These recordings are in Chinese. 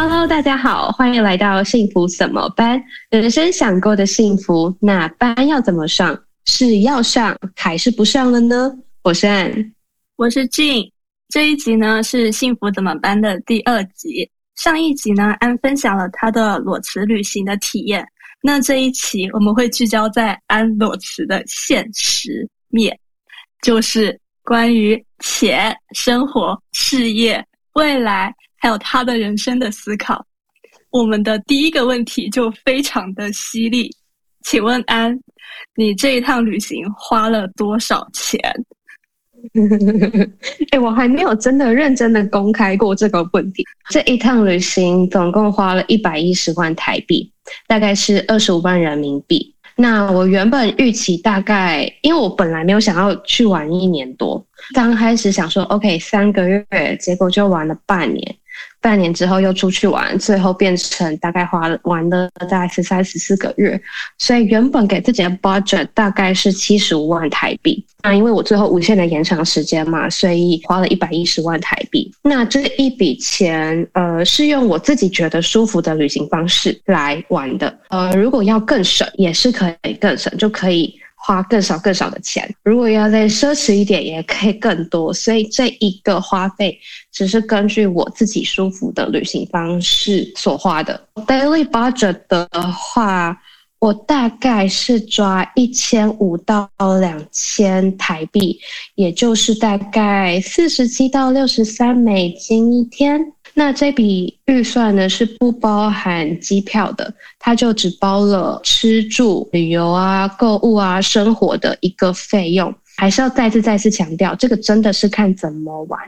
Hello，大家好，欢迎来到幸福怎么搬？人生想过的幸福，那班要怎么上？是要上还是不上了呢？我是安，我是静。这一集呢是幸福怎么搬的第二集。上一集呢，安分享了他的裸辞旅行的体验。那这一期我们会聚焦在安裸辞的现实面，就是关于钱、生活、事业、未来。还有他的人生的思考，我们的第一个问题就非常的犀利，请问安，你这一趟旅行花了多少钱？哎、欸，我还没有真的认真的公开过这个问题。这一趟旅行总共花了一百一十万台币，大概是二十五万人民币。那我原本预期大概，因为我本来没有想要去玩一年多，刚开始想说 OK 三个月，结果就玩了半年。半年之后又出去玩，最后变成大概花了玩了大概十三十四个月，所以原本给自己的 budget 大概是七十五万台币。那因为我最后无限的延长时间嘛，所以花了一百一十万台币。那这一笔钱，呃，是用我自己觉得舒服的旅行方式来玩的。呃，如果要更省，也是可以更省，就可以。花更少更少的钱，如果要再奢侈一点，也可以更多。所以这一个花费只是根据我自己舒服的旅行方式所花的。Daily budget 的话，我大概是抓一千五到两千台币，也就是大概四十七到六十三美金一天。那这笔预算呢，是不包含机票的，它就只包了吃住、旅游啊、购物啊、生活的一个费用。还是要再次再次强调，这个真的是看怎么玩，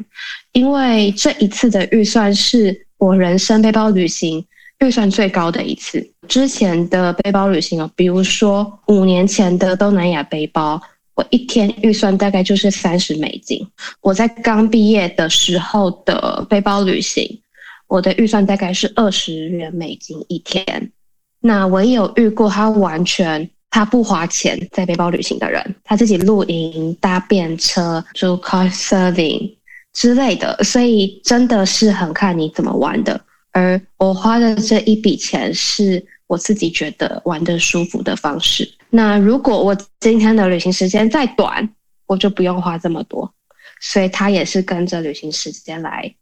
因为这一次的预算是我人生背包旅行预算最高的一次。之前的背包旅行哦，比如说五年前的东南亚背包。我一天预算大概就是三十美金。我在刚毕业的时候的背包旅行，我的预算大概是二十元美金一天。那我也有遇过他完全他不花钱在背包旅行的人，他自己露营、搭便车、租 car serving 之类的，所以真的是很看你怎么玩的。而我花的这一笔钱是我自己觉得玩的舒服的方式。那如果我今天的旅行时间再短，我就不用花这么多，所以它也是跟着旅行时间来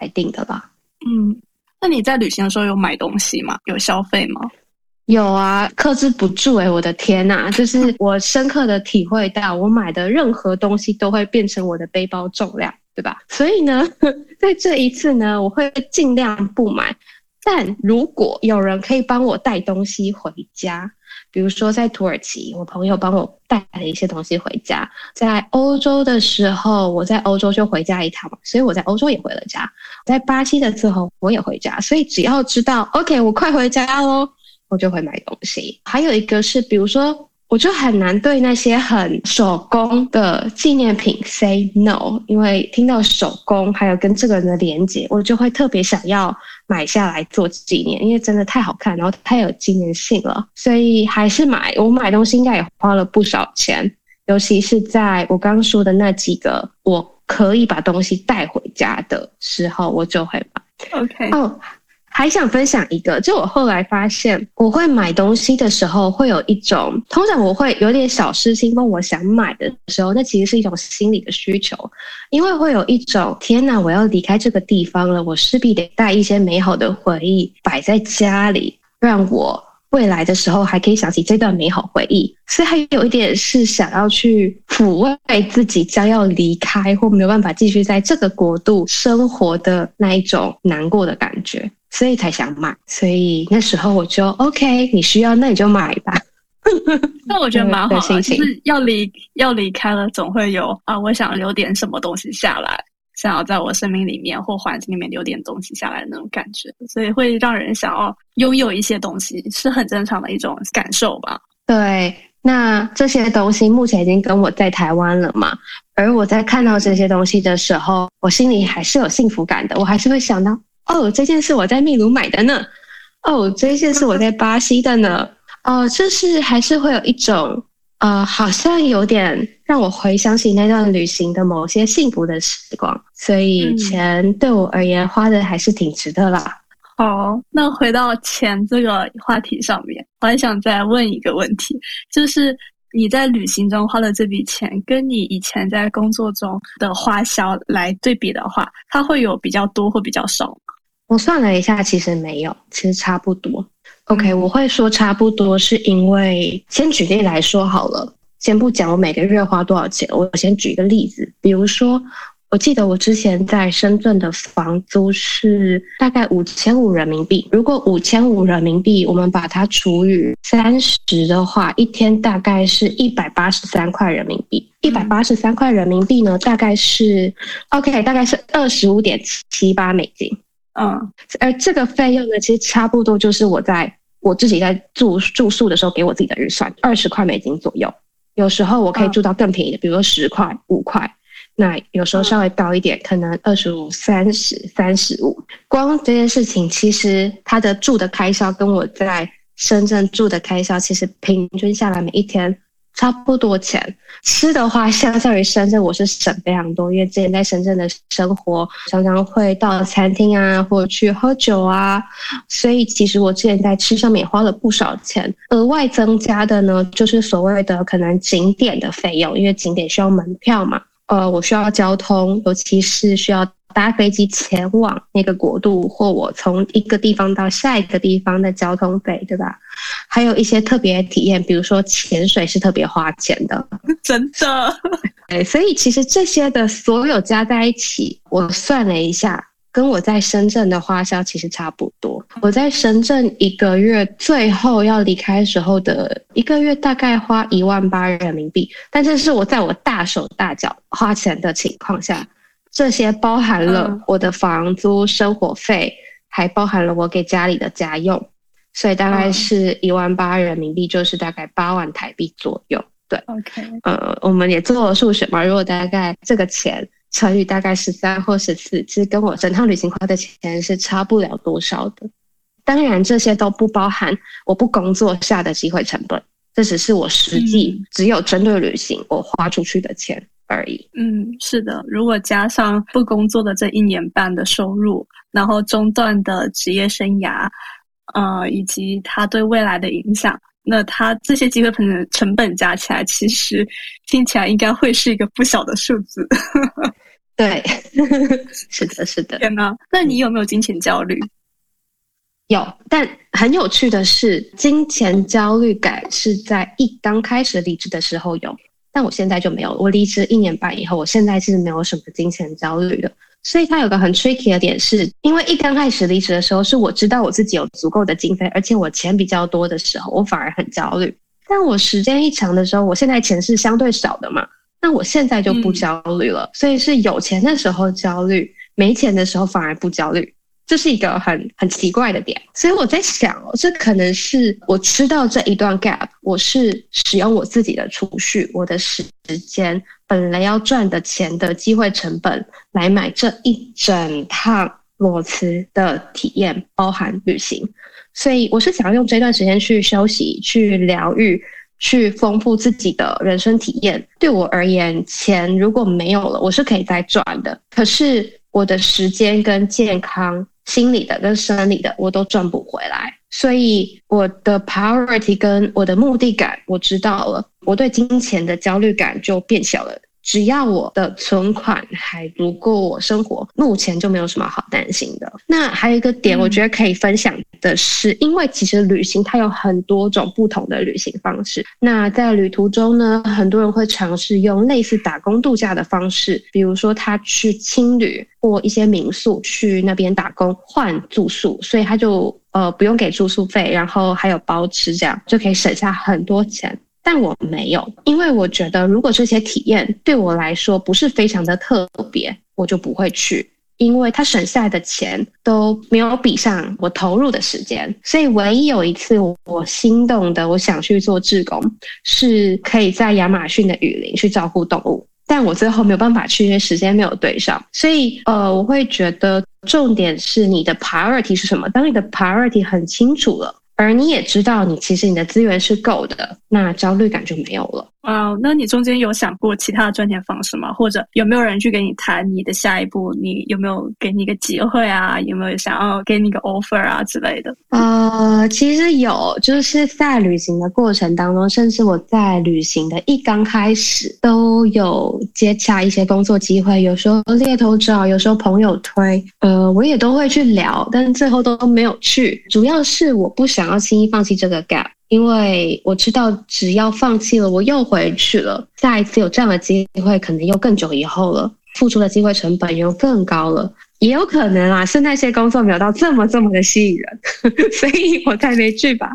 来定的吧。嗯，那你在旅行的时候有买东西吗？有消费吗？有啊，克制不住哎、欸、我的天呐，就是我深刻的体会到，我买的任何东西都会变成我的背包重量，对吧？所以呢，在这一次呢，我会尽量不买，但如果有人可以帮我带东西回家。比如说，在土耳其，我朋友帮我带了一些东西回家。在欧洲的时候，我在欧洲就回家一趟嘛，所以我在欧洲也回了家。在巴西的时候，我也回家。所以只要知道，OK，我快回家喽，我就会买东西。还有一个是，比如说。我就很难对那些很手工的纪念品 say no，因为听到手工还有跟这个人的连接，我就会特别想要买下来做纪念，因为真的太好看，然后太有纪念性了，所以还是买。我买东西应该也花了不少钱，尤其是在我刚刚说的那几个我可以把东西带回家的时候，我就会买。OK，哦。Oh, 还想分享一个，就我后来发现，我会买东西的时候，会有一种，通常我会有点小失心问，我想买的时候，那其实是一种心理的需求，因为会有一种，天哪，我要离开这个地方了，我势必得带一些美好的回忆摆在家里，让我。未来的时候还可以想起这段美好回忆，所以还有一点是想要去抚慰自己将要离开或没有办法继续在这个国度生活的那一种难过的感觉，所以才想买。所以那时候我就 OK，你需要那你就买吧。那我觉得蛮好的，就是要离要离开了，总会有啊，我想留点什么东西下来。想要在我生命里面或环境里面留点东西下来的那种感觉，所以会让人想要拥有一些东西，是很正常的一种感受吧。对，那这些东西目前已经跟我在台湾了嘛，而我在看到这些东西的时候，我心里还是有幸福感的，我还是会想到，哦，这件是我在秘鲁买的呢，哦，这件是我在巴西的呢，哦，就是还是会有一种。呃，好像有点让我回想起那段旅行的某些幸福的时光，所以钱对我而言花的还是挺值得啦。好，那回到钱这个话题上面，我还想再问一个问题，就是你在旅行中花的这笔钱，跟你以前在工作中的花销来对比的话，它会有比较多或比较少吗？我算了一下，其实没有，其实差不多。OK，我会说差不多，是因为先举例来说好了，先不讲我每个月花多少钱，我先举一个例子，比如说。我记得我之前在深圳的房租是大概五千五人民币。如果五千五人民币，我们把它除以三十的话，一天大概是一百八十三块人民币。一百八十三块人民币呢，大概是 OK，大概是二十五点七八美金。嗯，而这个费用呢，其实差不多就是我在我自己在住住宿的时候给我自己的预算，二十块美金左右。有时候我可以住到更便宜的，比如说十块、五块。那有时候稍微高一点，可能二十五、三十、三十五。光这件事情，其实他的住的开销跟我在深圳住的开销，其实平均下来每一天差不多钱。吃的话，相较于深圳，我是省非常多，因为之前在深圳的生活常常会到餐厅啊，或者去喝酒啊，所以其实我之前在吃上面也花了不少钱。额外增加的呢，就是所谓的可能景点的费用，因为景点需要门票嘛。呃，我需要交通，尤其是需要搭飞机前往那个国度，或我从一个地方到下一个地方的交通费，对吧？还有一些特别体验，比如说潜水是特别花钱的，真的。对，所以其实这些的所有加在一起，我算了一下。跟我在深圳的花销其实差不多。我在深圳一个月最后要离开时候的一个月大概花一万八人民币，但这是我在我大手大脚花钱的情况下，这些包含了我的房租、生活费，还包含了我给家里的家用，所以大概是一万八人民币，就是大概八万台币左右。对，OK，呃，我们也做了数学嘛，如果大概这个钱。乘以大概十三或十四，其实跟我整趟旅行花的钱是差不了多少的。当然，这些都不包含我不工作下的机会成本，这只是我实际只有针对旅行我花出去的钱而已。嗯，是的，如果加上不工作的这一年半的收入，然后中断的职业生涯，呃，以及他对未来的影响，那他这些机会成本成本加起来，其实听起来应该会是一个不小的数字。对，是的，是的。天哪，那你有没有金钱焦虑？有，但很有趣的是，金钱焦虑感是在一刚开始离职的时候有，但我现在就没有。我离职一年半以后，我现在其实没有什么金钱焦虑的。所以它有个很 tricky 的点是，因为一刚开始离职的时候，是我知道我自己有足够的经费，而且我钱比较多的时候，我反而很焦虑。但我时间一长的时候，我现在钱是相对少的嘛。那我现在就不焦虑了，嗯，所以是有钱的时候焦虑，没钱的时候反而不焦虑，这是一个很很奇怪的点。所以我在想哦，这可能是我知道这一段 gap，我是使用我自己的储蓄，我的时间本来要赚的钱的机会成本来买这一整趟裸辞的体验，包含旅行。所以我是想要用这段时间去休息，去疗愈。去丰富自己的人生体验。对我而言，钱如果没有了，我是可以再赚的。可是我的时间跟健康、心理的跟生理的，我都赚不回来。所以我的 priority 跟我的目的感，我知道了，我对金钱的焦虑感就变小了。只要我的存款还足够我生活，目前就没有什么好担心的。那还有一个点，我觉得可以分享的是，因为其实旅行它有很多种不同的旅行方式。那在旅途中呢，很多人会尝试用类似打工度假的方式，比如说他去青旅或一些民宿去那边打工换住宿，所以他就呃不用给住宿费，然后还有包吃，这样就可以省下很多钱。但我没有，因为我觉得如果这些体验对我来说不是非常的特别，我就不会去，因为他省下来的钱都没有比上我投入的时间。所以唯一有一次我心动的，我想去做志工，是可以在亚马逊的雨林去照顾动物，但我最后没有办法去，因为时间没有对上。所以呃，我会觉得重点是你的 priority 是什么？当你的 priority 很清楚了。而你也知道，你其实你的资源是够的，那焦虑感就没有了。啊，uh, 那你中间有想过其他的赚钱方式吗？或者有没有人去跟你谈你的下一步？你有没有给你一个机会啊？有没有想要给你一个 offer 啊之类的？呃，其实有，就是在旅行的过程当中，甚至我在旅行的一刚开始都有接洽一些工作机会，有时候猎头找，有时候朋友推，呃，我也都会去聊，但是最后都没有去。主要是我不想要轻易放弃这个 gap。因为我知道，只要放弃了，我又回去了。下一次有这样的机会，可能又更久以后了，付出的机会成本又更高了。也有可能啊，是那些工作没有到这么这么的吸引人，所以我才没去吧。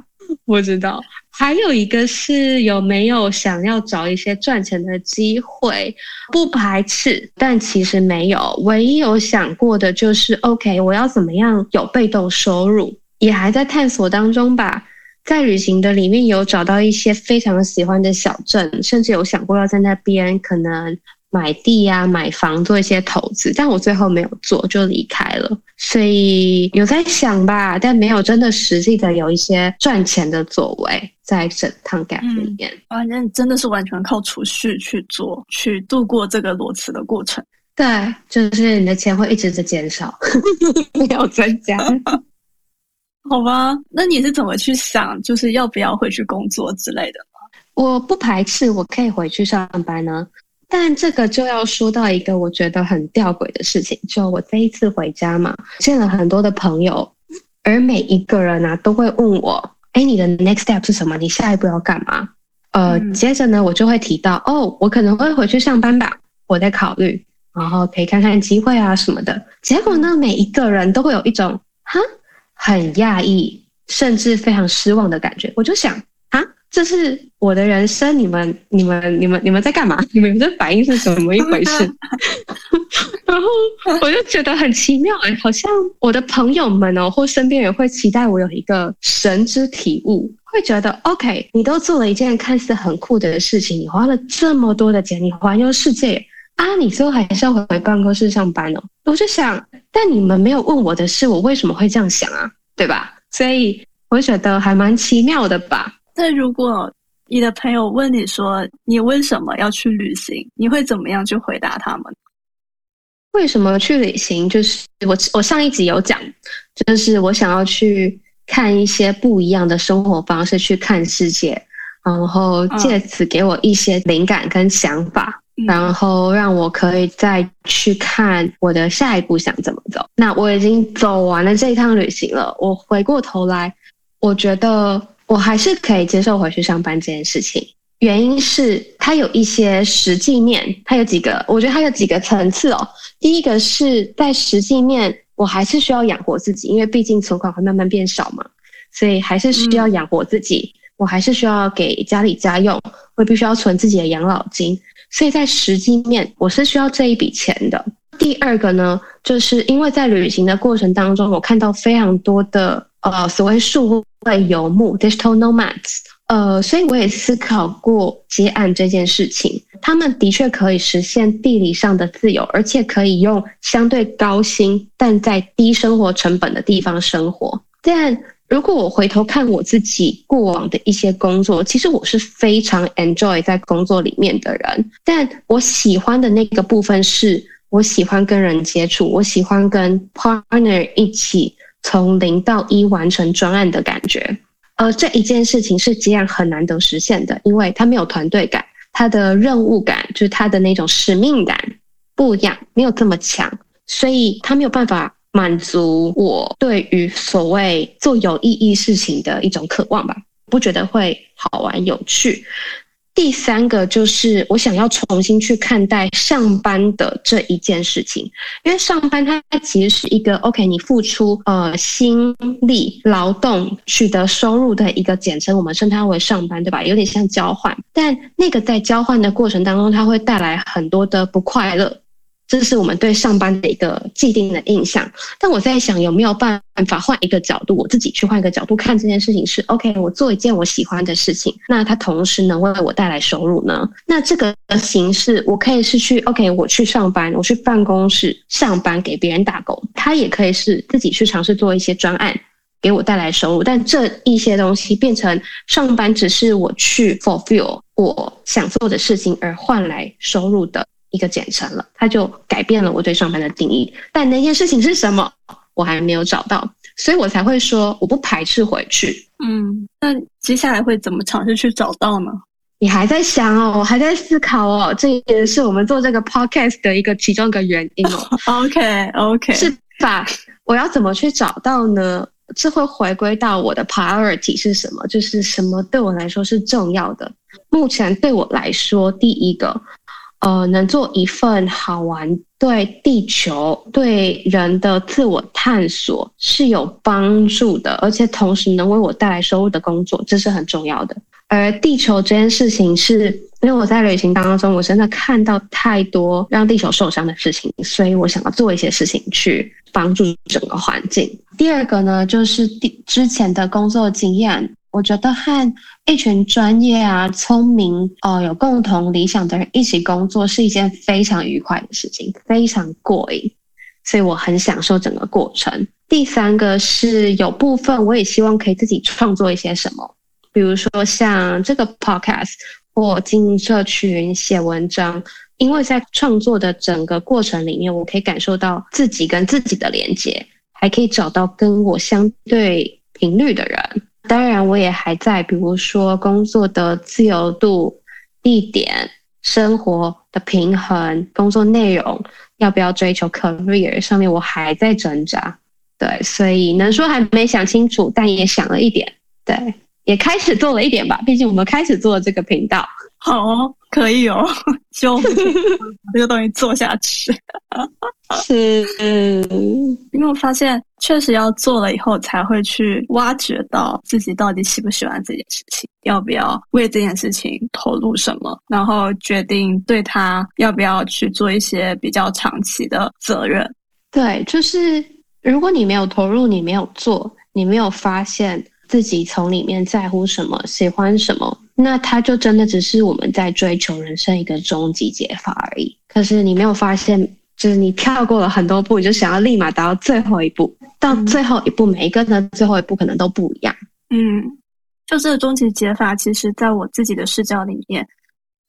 不知道。还有一个是有没有想要找一些赚钱的机会，不排斥，但其实没有。唯一有想过的就是，OK，我要怎么样有被动收入，也还在探索当中吧。在旅行的里面有找到一些非常喜欢的小镇，甚至有想过要在那边可能买地呀、啊、买房做一些投资，但我最后没有做，就离开了。所以有在想吧，但没有真的实际的有一些赚钱的作为在整趟 gap 里面。啊、嗯，那真的是完全靠储蓄去做，去度过这个裸辞的过程。对，就是你的钱会一直在减少，没有增加。好吧，那你是怎么去想，就是要不要回去工作之类的吗？我不排斥，我可以回去上班呢。但这个就要说到一个我觉得很吊诡的事情，就我这一次回家嘛，见了很多的朋友，而每一个人啊都会问我：“哎，你的 next step 是什么？你下一步要干嘛？”呃，嗯、接着呢，我就会提到：“哦，我可能会回去上班吧，我在考虑，然后可以看看机会啊什么的。”结果呢，每一个人都会有一种哈。很讶异，甚至非常失望的感觉。我就想啊，这是我的人生，你们、你们、你们、你们在干嘛？你们的反应是怎么一回事？然后我就觉得很奇妙，哎，好像我的朋友们哦，或身边人会期待我有一个神之体悟，会觉得 OK，你都做了一件看似很酷的事情，你花了这么多的钱，你环游世界啊，你最后还是要回办公室上班哦。我就想。但你们没有问我的是，我为什么会这样想啊？对吧？所以我觉得还蛮奇妙的吧。那如果你的朋友问你说，你为什么要去旅行，你会怎么样去回答他们？为什么去旅行？就是我我上一集有讲，就是我想要去看一些不一样的生活方式，去看世界，然后借此给我一些灵感跟想法。然后让我可以再去看我的下一步想怎么走。那我已经走完了这一趟旅行了。我回过头来，我觉得我还是可以接受回去上班这件事情。原因是它有一些实际面，它有几个，我觉得它有几个层次哦。第一个是在实际面，我还是需要养活自己，因为毕竟存款会慢慢变少嘛，所以还是需要养活自己。我还是需要给家里家用，我必须要存自己的养老金。所以在实际面，我是需要这一笔钱的。第二个呢，就是因为在旅行的过程当中，我看到非常多的呃所谓数位游牧 （digital nomads），呃，所以我也思考过接案这件事情。他们的确可以实现地理上的自由，而且可以用相对高薪但在低生活成本的地方生活，但。如果我回头看我自己过往的一些工作，其实我是非常 enjoy 在工作里面的人。但我喜欢的那个部分是，我喜欢跟人接触，我喜欢跟 partner 一起从零到一完成专案的感觉。而这一件事情是这样很难得实现的，因为它没有团队感，它的任务感就是它的那种使命感不一样，没有这么强，所以它没有办法。满足我对于所谓做有意义事情的一种渴望吧，不觉得会好玩有趣。第三个就是我想要重新去看待上班的这一件事情，因为上班它其实是一个 OK，你付出呃心力劳动取得收入的一个简称，我们称它为上班，对吧？有点像交换，但那个在交换的过程当中，它会带来很多的不快乐。这是我们对上班的一个既定的印象，但我在想有没有办法换一个角度，我自己去换一个角度看这件事情是 OK。我做一件我喜欢的事情，那它同时能为我带来收入呢？那这个形式我可以是去 OK，我去上班，我去办公室上班给别人打工，它也可以是自己去尝试做一些专案，给我带来收入，但这一些东西变成上班只是我去 fulfill 我想做的事情而换来收入的一个简称了，它就改变了我对上班的定义。但那件事情是什么，我还没有找到，所以我才会说我不排斥回去。嗯，那接下来会怎么尝试去找到呢？你还在想哦，我还在思考哦，这也是我们做这个 podcast 的一个其中一个原因哦。OK OK，是吧？我要怎么去找到呢？这会回归到我的 priority 是什么？就是什么对我来说是重要的？目前对我来说，第一个，呃，能做一份好玩、对地球、对人的自我探索是有帮助的，而且同时能为我带来收入的工作，这是很重要的。而地球这件事情是，因为我在旅行当中，我真的看到太多让地球受伤的事情，所以我想要做一些事情去帮助整个环境。第二个呢，就是之前的工作经验，我觉得和一群专业啊、聪明哦、有共同理想的人一起工作是一件非常愉快的事情，非常过瘾，所以我很享受整个过程。第三个是有部分我也希望可以自己创作一些什么。比如说像这个 podcast 或经营社群、写文章，因为在创作的整个过程里面，我可以感受到自己跟自己的连接，还可以找到跟我相对频率的人。当然，我也还在，比如说工作的自由度、地点、生活的平衡、工作内容要不要追求 career 上面，我还在挣扎。对，所以能说还没想清楚，但也想了一点。对。也开始做了一点吧，毕竟我们开始做这个频道。好哦，可以哦，希望 这个东西做下去。是，因为我发现确实要做了以后，才会去挖掘到自己到底喜不喜欢这件事情，要不要为这件事情投入什么，然后决定对他要不要去做一些比较长期的责任。对，就是如果你没有投入，你没有做，你没有发现。自己从里面在乎什么，喜欢什么，那它就真的只是我们在追求人生一个终极解法而已。可是你没有发现，就是你跳过了很多步，你就想要立马达到最后一步，到最后一步，每一个的最后一步可能都不一样。嗯，就这个终极解法，其实在我自己的视角里面。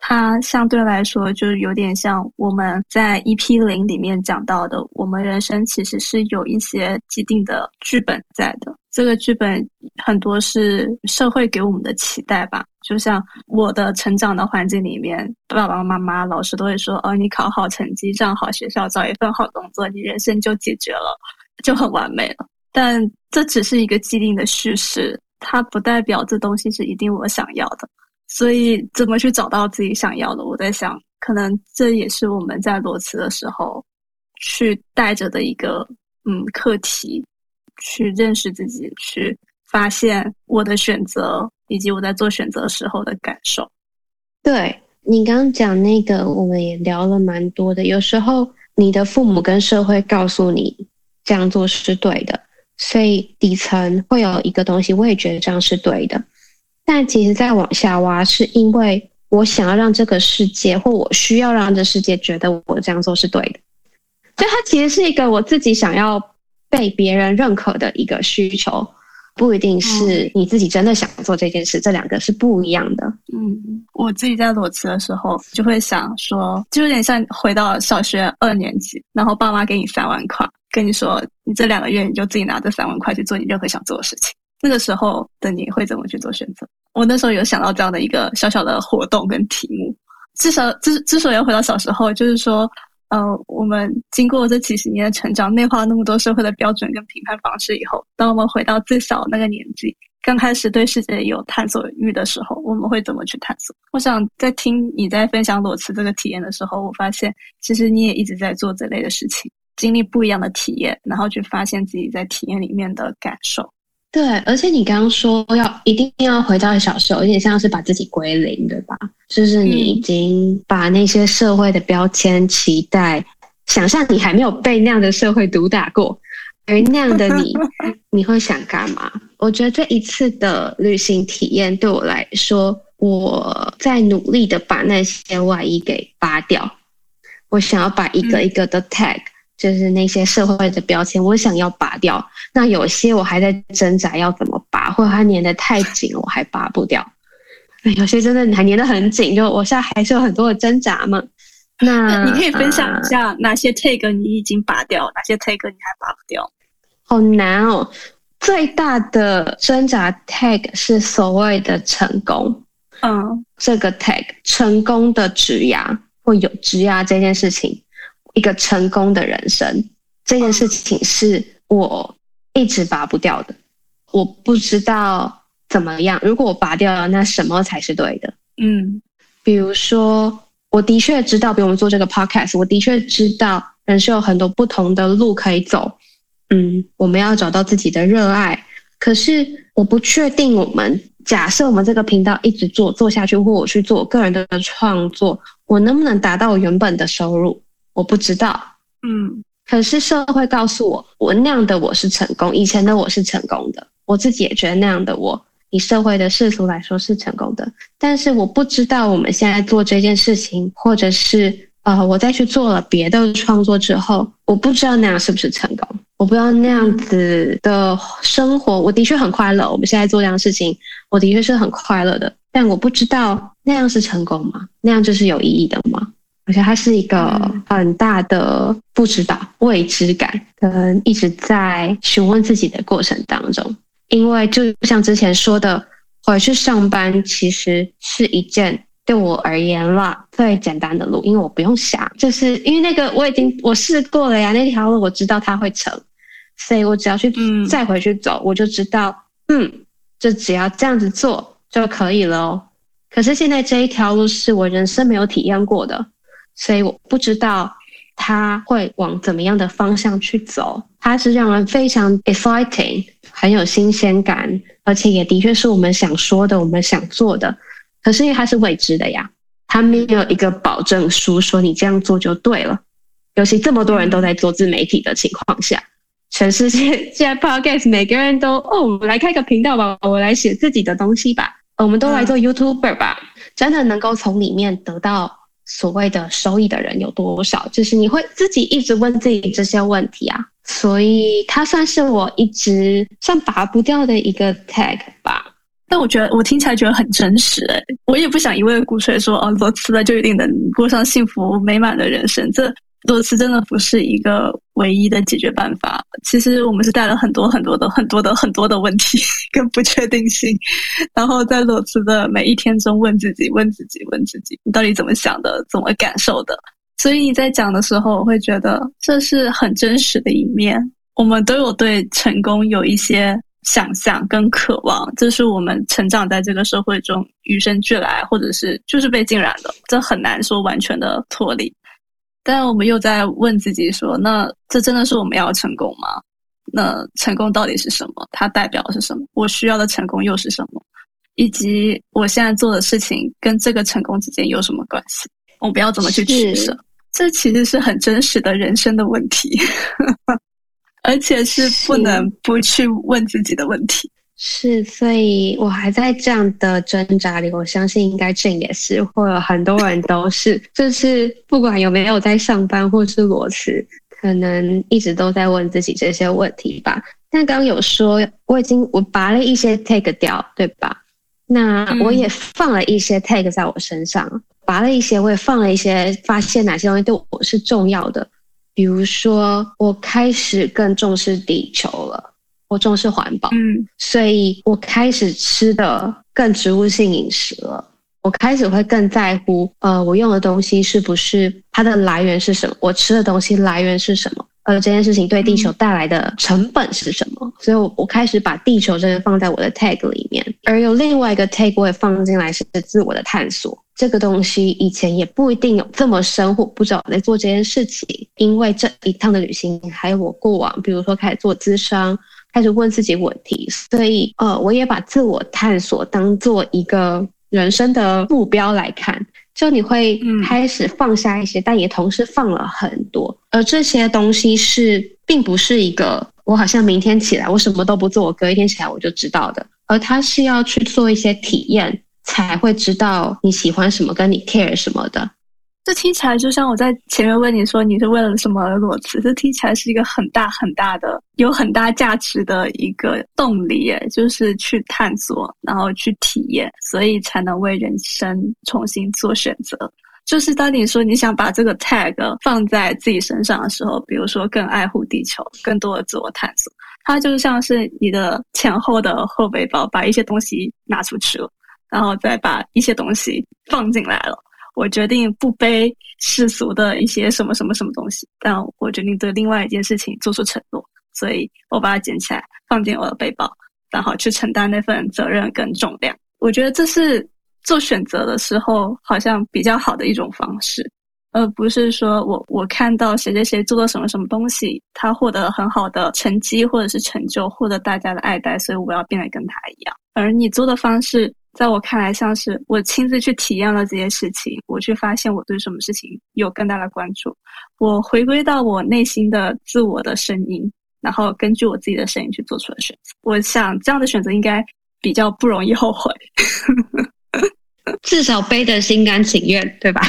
它相对来说，就是有点像我们在 EP 零里面讲到的，我们人生其实是有一些既定的剧本在的。这个剧本很多是社会给我们的期待吧，就像我的成长的环境里面，爸爸妈妈、老师都会说：“哦，你考好成绩，上好学校，找一份好工作，你人生就解决了，就很完美了。”但这只是一个既定的叙事，它不代表这东西是一定我想要的。所以，怎么去找到自己想要的？我在想，可能这也是我们在裸辞的时候去带着的一个嗯课题，去认识自己，去发现我的选择，以及我在做选择时候的感受。对，你刚刚讲那个，我们也聊了蛮多的。有时候，你的父母跟社会告诉你这样做是对的，所以底层会有一个东西，我也觉得这样是对的。但其实再往下挖，是因为我想要让这个世界，或我需要让这世界觉得我这样做是对的。就它其实是一个我自己想要被别人认可的一个需求，不一定是你自己真的想做这件事。这两个是不一样的。嗯，我自己在裸辞的时候就会想说，就有点像回到小学二年级，然后爸妈给你三万块，跟你说你这两个月你就自己拿这三万块去做你任何想做的事情。那个时候的你会怎么去做选择？我那时候有想到这样的一个小小的活动跟题目。至少之之所以要回到小时候，就是说，呃，我们经过这几十年的成长，内化那么多社会的标准跟评判方式以后，当我们回到最小那个年纪，刚开始对世界有探索欲的时候，我们会怎么去探索？我想在听你在分享裸辞这个体验的时候，我发现其实你也一直在做这类的事情，经历不一样的体验，然后去发现自己在体验里面的感受。对，而且你刚刚说要一定要回到小时候，有点像是把自己归零，对吧？就是你已经把那些社会的标签、期待，想象你还没有被那样的社会毒打过，而那样的你，你会想干嘛？我觉得这一次的旅行体验对我来说，我在努力的把那些外衣给扒掉，我想要把一个一个的 tag。就是那些社会的标签，我想要拔掉。那有些我还在挣扎要怎么拔，或者它粘得太紧，我还拔不掉。有些真的还粘得很紧，就我现在还是有很多的挣扎嘛。那你可以分享一下哪些 tag 你已经拔掉，哪些 tag 你还拔不掉？好难哦。最大的挣扎 tag 是所谓的成功。嗯，这个 tag 成功的职涯或有职涯这件事情。一个成功的人生这件事情是我一直拔不掉的，我不知道怎么样。如果我拔掉了，那什么才是对的？嗯，比如说，我的确知道，比如我们做这个 podcast，我的确知道人是有很多不同的路可以走。嗯，我们要找到自己的热爱，可是我不确定。我们假设我们这个频道一直做做下去，或我去做我个人的创作，我能不能达到我原本的收入？我不知道，嗯，可是社会告诉我，我那样的我是成功，以前的我是成功的，我自己也觉得那样的我，以社会的世俗来说是成功的。但是我不知道我们现在做这件事情，或者是呃，我再去做了别的创作之后，我不知道那样是不是成功，我不知道那样子的生活，我的确很快乐。我们现在做这样的事情，我的确是很快乐的，但我不知道那样是成功吗？那样就是有意义的吗？而且它是一个很大的不知道未知感，跟一直在询问自己的过程当中。因为就像之前说的，回去上班其实是一件对我而言啦最简单的路，因为我不用想，就是因为那个我已经我试过了呀，那条路我知道它会成，所以我只要去再回去走，我就知道，嗯，就只要这样子做就可以了哦。可是现在这一条路是我人生没有体验过的。所以我不知道他会往怎么样的方向去走，它是让人非常 exciting，很有新鲜感，而且也的确是我们想说的，我们想做的。可是因为它是未知的呀，它没有一个保证书说你这样做就对了。尤其这么多人都在做自媒体的情况下，全世界现在 podcast 每个人都哦，我们来开个频道吧，我来写自己的东西吧，我们都来做 YouTuber 吧，真的能够从里面得到。所谓的收益的人有多少？就是你会自己一直问自己这些问题啊，所以它算是我一直算拔不掉的一个 tag 吧。但我觉得我听起来觉得很真实诶，我也不想一味的鼓吹说哦，裸辞了就一定能过上幸福美满的人生。这裸辞真的不是一个唯一的解决办法。其实我们是带了很多很多的很多的很多的问题跟不确定性，然后在裸辞的每一天中问自己、问自己、问自己，你到底怎么想的、怎么感受的？所以你在讲的时候，我会觉得这是很真实的一面。我们都有对成功有一些想象跟渴望，这是我们成长在这个社会中与生俱来，或者是就是被浸染的，这很难说完全的脱离。但我们又在问自己说：那这真的是我们要成功吗？那成功到底是什么？它代表的是什么？我需要的成功又是什么？以及我现在做的事情跟这个成功之间有什么关系？我不要怎么去取舍？这其实是很真实的人生的问题，而且是不能不去问自己的问题。是，所以我还在这样的挣扎里。我相信应该这也是，或有很多人都是，就是不管有没有在上班或是裸辞，可能一直都在问自己这些问题吧。但刚刚有说，我已经我拔了一些 tag 掉，对吧？那我也放了一些 tag 在我身上，嗯、拔了一些，我也放了一些，发现哪些东西对我是重要的。比如说，我开始更重视地球了。我重视环保，嗯，所以我开始吃的更植物性饮食了。我开始会更在乎，呃，我用的东西是不是它的来源是什么？我吃的东西来源是什么？呃，这件事情对地球带来的成本是什么？所以我，我我开始把地球这个放在我的 tag 里面。而有另外一个 tag 我也放进来，是自我的探索。这个东西以前也不一定有这么深，或不知道我在做这件事情。因为这一趟的旅行，还有我过往，比如说开始做咨商。开始问自己问题，所以呃，我也把自我探索当做一个人生的目标来看。就你会开始放下一些，嗯、但也同时放了很多。而这些东西是，并不是一个我好像明天起来我什么都不做，我隔一天起来我就知道的。而它是要去做一些体验，才会知道你喜欢什么，跟你 care 什么的。这听起来就像我在前面问你说你是为了什么而裸辞，这听起来是一个很大很大的、有很大价值的一个动力，就是去探索，然后去体验，所以才能为人生重新做选择。就是当你说你想把这个 tag 放在自己身上的时候，比如说更爱护地球，更多的自我探索，它就像是你的前后的后背包，把一些东西拿出去了，然后再把一些东西放进来了。我决定不背世俗的一些什么什么什么东西，但我决定对另外一件事情做出承诺，所以我把它捡起来放进我的背包，然后去承担那份责任跟重量。我觉得这是做选择的时候好像比较好的一种方式，而不是说我我看到谁谁谁做了什么什么东西，他获得了很好的成绩或者是成就，获得大家的爱戴，所以我要变得跟他一样。而你做的方式。在我看来，像是我亲自去体验了这些事情，我去发现我对什么事情有更大的关注，我回归到我内心的自我的声音，然后根据我自己的声音去做出了选择。我想这样的选择应该比较不容易后悔，至少背得心甘情愿，对吧？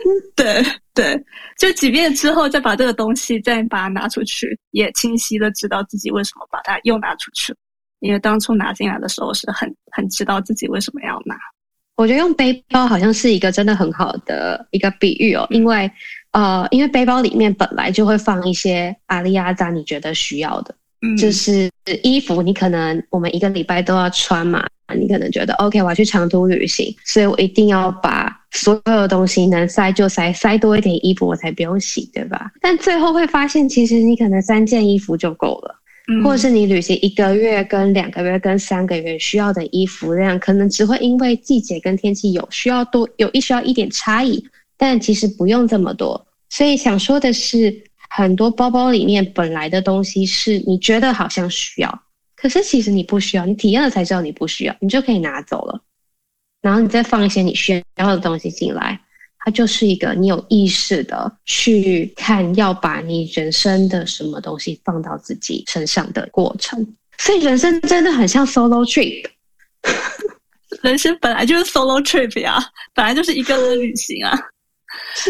对对，就即便之后再把这个东西再把它拿出去，也清晰的知道自己为什么把它又拿出去。因为当初拿进来的时候是很很知道自己为什么要拿，我觉得用背包好像是一个真的很好的一个比喻哦，因为呃，因为背包里面本来就会放一些阿里阿扎你觉得需要的，嗯，就是衣服，你可能我们一个礼拜都要穿嘛，你可能觉得 OK，我要去长途旅行，所以我一定要把所有的东西能塞就塞，塞多一点衣服我才不用洗，对吧？但最后会发现，其实你可能三件衣服就够了。或者是你旅行一个月、跟两个月、跟三个月需要的衣服量，可能只会因为季节跟天气有需要多有一需要一点差异，但其实不用这么多。所以想说的是，很多包包里面本来的东西是你觉得好像需要，可是其实你不需要，你体验了才知道你不需要，你就可以拿走了，然后你再放一些你需要的东西进来。它就是一个你有意识的去看，要把你人生的什么东西放到自己身上的过程。所以人生真的很像 solo trip，人生本来就是 solo trip 呀，本来就是一个人旅行啊。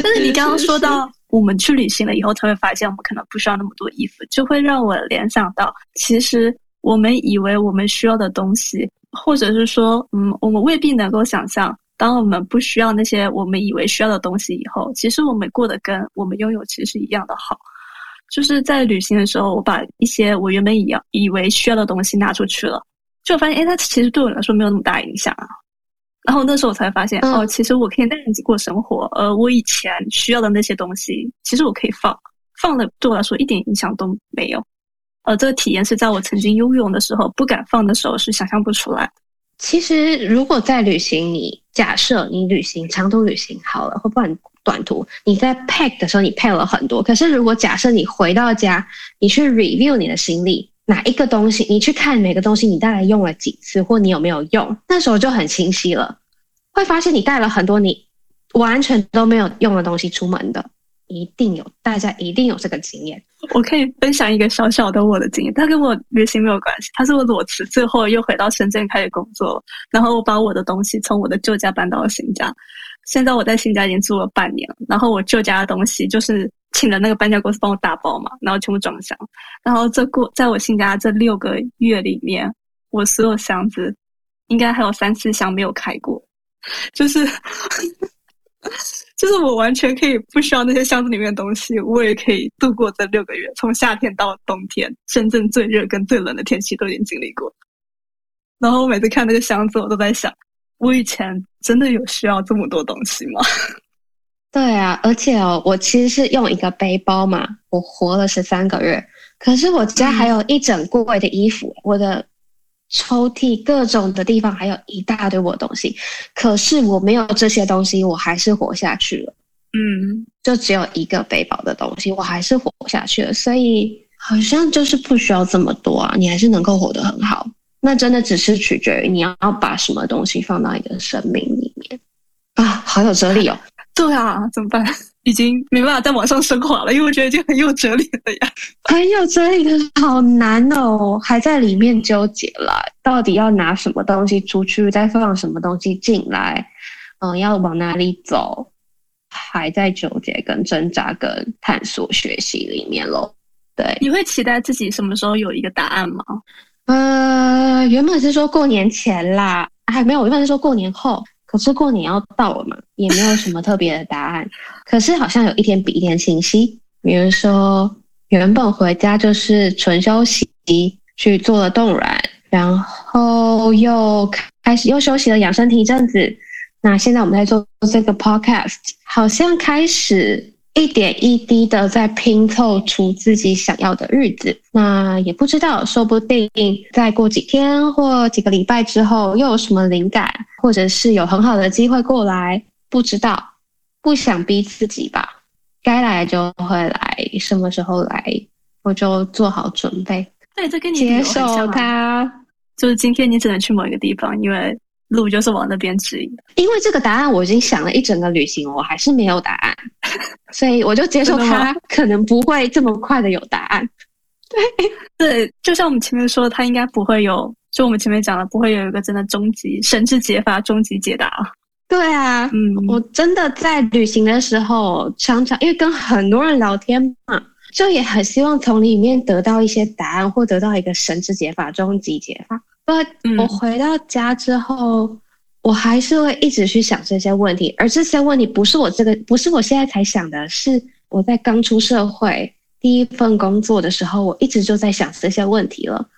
但是你刚刚说到我们去旅行了以后，才会发现我们可能不需要那么多衣服，就会让我联想到，其实我们以为我们需要的东西，或者是说，嗯，我们未必能够想象。当我们不需要那些我们以为需要的东西以后，其实我们过得跟我们拥有其实是一样的好。就是在旅行的时候，我把一些我原本以以为需要的东西拿出去了，就发现，哎，它其实对我来说没有那么大影响啊。然后那时候我才发现，哦，其实我可以那样子过生活。而我以前需要的那些东西，其实我可以放，放了对我来说一点影响都没有。呃这个体验是在我曾经拥有的时候，不敢放的时候是想象不出来的。其实，如果在旅行，你假设你旅行长途旅行好了，或不管短途，你在 pack 的时候你 pack 了很多。可是，如果假设你回到家，你去 review 你的行李，哪一个东西，你去看每个东西你大概用了几次，或你有没有用，那时候就很清晰了，会发现你带了很多你完全都没有用的东西出门的。一定有，大家一定有这个经验。我可以分享一个小小的我的经验，它跟我旅行没有关系。它是我裸辞，最后又回到深圳开始工作，然后我把我的东西从我的旧家搬到了新家。现在我在新家已经住了半年了，然后我旧家的东西就是请了那个搬家公司帮我打包嘛，然后全部装箱。然后这过在我新家这六个月里面，我所有箱子应该还有三四箱没有开过，就是。就是我完全可以不需要那些箱子里面的东西，我也可以度过这六个月，从夏天到冬天，深圳最热跟最冷的天气都已经经历过。然后我每次看那个箱子，我都在想，我以前真的有需要这么多东西吗？对啊，而且哦，我其实是用一个背包嘛，我活了十三个月，可是我家还有一整柜的衣服，嗯、我的。抽屉各种的地方还有一大堆我的东西，可是我没有这些东西，我还是活下去了。嗯，就只有一个背包的东西，我还是活下去了。所以好像就是不需要这么多啊，你还是能够活得很好。那真的只是取决于你要把什么东西放到一个生命里面啊，好有哲理哦。对啊，怎么办？已经没办法再往上升华了，因为我觉得已经很有哲理了呀。很有哲理，可是好难哦，还在里面纠结了，到底要拿什么东西出去，再放什么东西进来？嗯，要往哪里走？还在纠结、跟挣扎、跟探索、学习里面喽。对，你会期待自己什么时候有一个答案吗？呃，原本是说过年前啦，还没有，原本是说过年后。可是过年要到了嘛，也没有什么特别的答案。可是好像有一天比一天清晰。比如说，原本回家就是纯休息，去做了冻卵，然后又开始又休息了养生体一阵子。那现在我们在做这个 podcast，好像开始。一点一滴的在拼凑出自己想要的日子，那也不知道，说不定再过几天或几个礼拜之后，又有什么灵感，或者是有很好的机会过来，不知道，不想逼自己吧，该来就会来，什么时候来，我就做好准备，对，这跟你接受它，就是今天你只能去某一个地方，因为。路就是往那边指引。的，因为这个答案我已经想了一整个旅行，我还是没有答案，所以我就接受他可能不会这么快的有答案。对 对，就像我们前面说，他应该不会有，就我们前面讲的，不会有一个真的终极神之解法、终极解答。对啊，嗯，我真的在旅行的时候，常常因为跟很多人聊天嘛，就也很希望从里面得到一些答案，或得到一个神之解法、终极解法。不我回到家之后，嗯，我还是会一直去想这些问题，而这些问题不是我这个，不是我现在才想的，是我在刚出社会第一份工作的时候，我一直就在想这些问题了。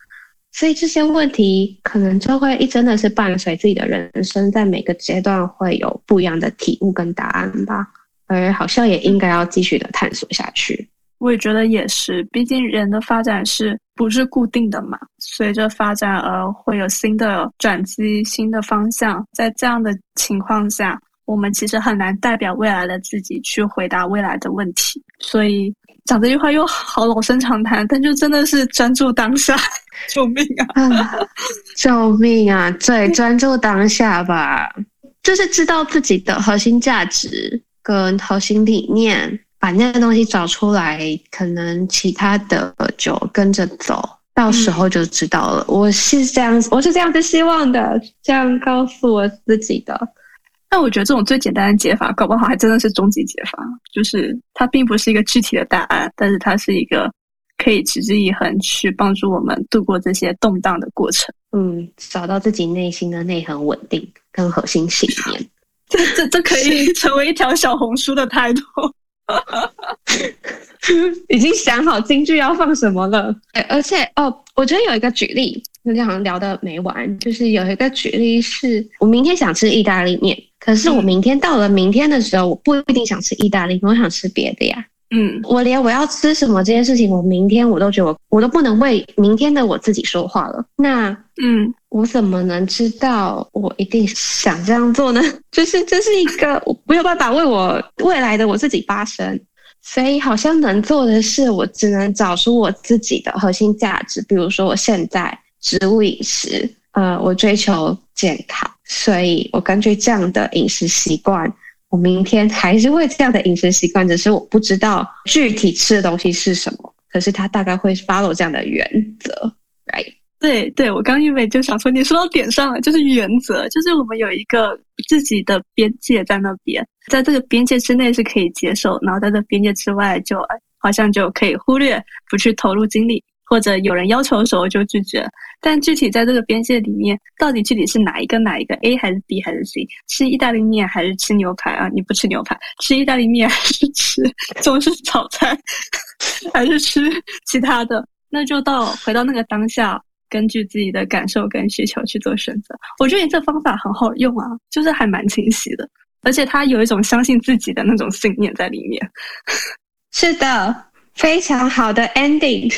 所以这些问题可能就会一真的是伴随自己的人生，在每个阶段会有不一样的体悟跟答案吧，而好像也应该要继续的探索下去。我也觉得也是，毕竟人的发展是不是固定的嘛？随着发展而会有新的转机、新的方向。在这样的情况下，我们其实很难代表未来的自己去回答未来的问题。所以讲这句话又好老生常谈，但就真的是专注当下，救命啊！救命啊！对，专注当下吧，就是知道自己的核心价值跟核心理念。把那个东西找出来，可能其他的就跟着走，到时候就知道了。嗯、我是这样，我是这样子希望的，这样告诉我自己的。但我觉得这种最简单的解法，搞不好还真的是终极解法，就是它并不是一个具体的答案，但是它是一个可以持之以恒去帮助我们度过这些动荡的过程。嗯，找到自己内心的内核稳定跟核心信念，这这这可以成为一条小红书的态度。已经想好京剧要放什么了，而且哦，我觉得有一个举例，今天好像聊的没完。就是有一个举例是，我明天想吃意大利面，可是我明天到了明天的时候，我不一定想吃意大利面，我想吃别的呀。嗯，我连我要吃什么这件事情，我明天我都觉得我我都不能为明天的我自己说话了。那嗯，我怎么能知道我一定想这样做呢？就是这是一个我没有办法为我未来的我自己发声，所以好像能做的是，我只能找出我自己的核心价值。比如说，我现在植物饮食，呃，我追求健康，所以我根据这样的饮食习惯。我明天还是会这样的饮食习惯，只是我不知道具体吃的东西是什么。可是他大概会 follow 这样的原则，right？对对，我刚因为就想说，你说到点上了，就是原则，就是我们有一个自己的边界在那边，在这个边界之内是可以接受，然后在这边界之外就好像就可以忽略，不去投入精力。或者有人要求的时候就拒绝，但具体在这个边界里面，到底具体是哪一个哪一个 A 还是 B 还是 C？吃意大利面还是吃牛排啊？你不吃牛排，吃意大利面还是吃中式炒菜，还是吃其他的？那就到回到那个当下，根据自己的感受跟需求去做选择。我觉得你这方法很好用啊，就是还蛮清晰的，而且它有一种相信自己的那种信念在里面。是的，非常好的 ending。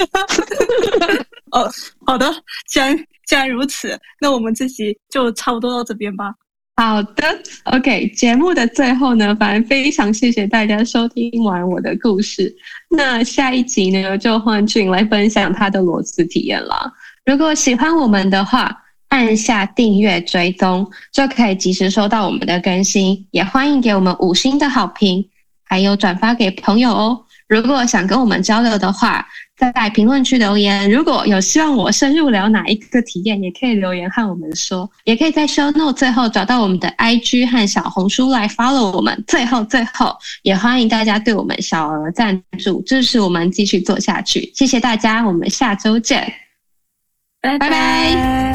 哦，好的，既然既然如此，那我们这集就差不多到这边吧。好的，OK，节目的最后呢，反正非常谢谢大家收听完我的故事。那下一集呢，就换俊来分享他的裸辞体验了。如果喜欢我们的话，按下订阅追踪，就可以及时收到我们的更新。也欢迎给我们五星的好评，还有转发给朋友哦。如果想跟我们交流的话，在评论区留言。如果有希望我深入聊哪一个体验，也可以留言和我们说。也可以在 show note 最后找到我们的 IG 和小红书来 follow 我们。最后，最后也欢迎大家对我们小额赞助，支持我们继续做下去。谢谢大家，我们下周见，拜拜。拜拜。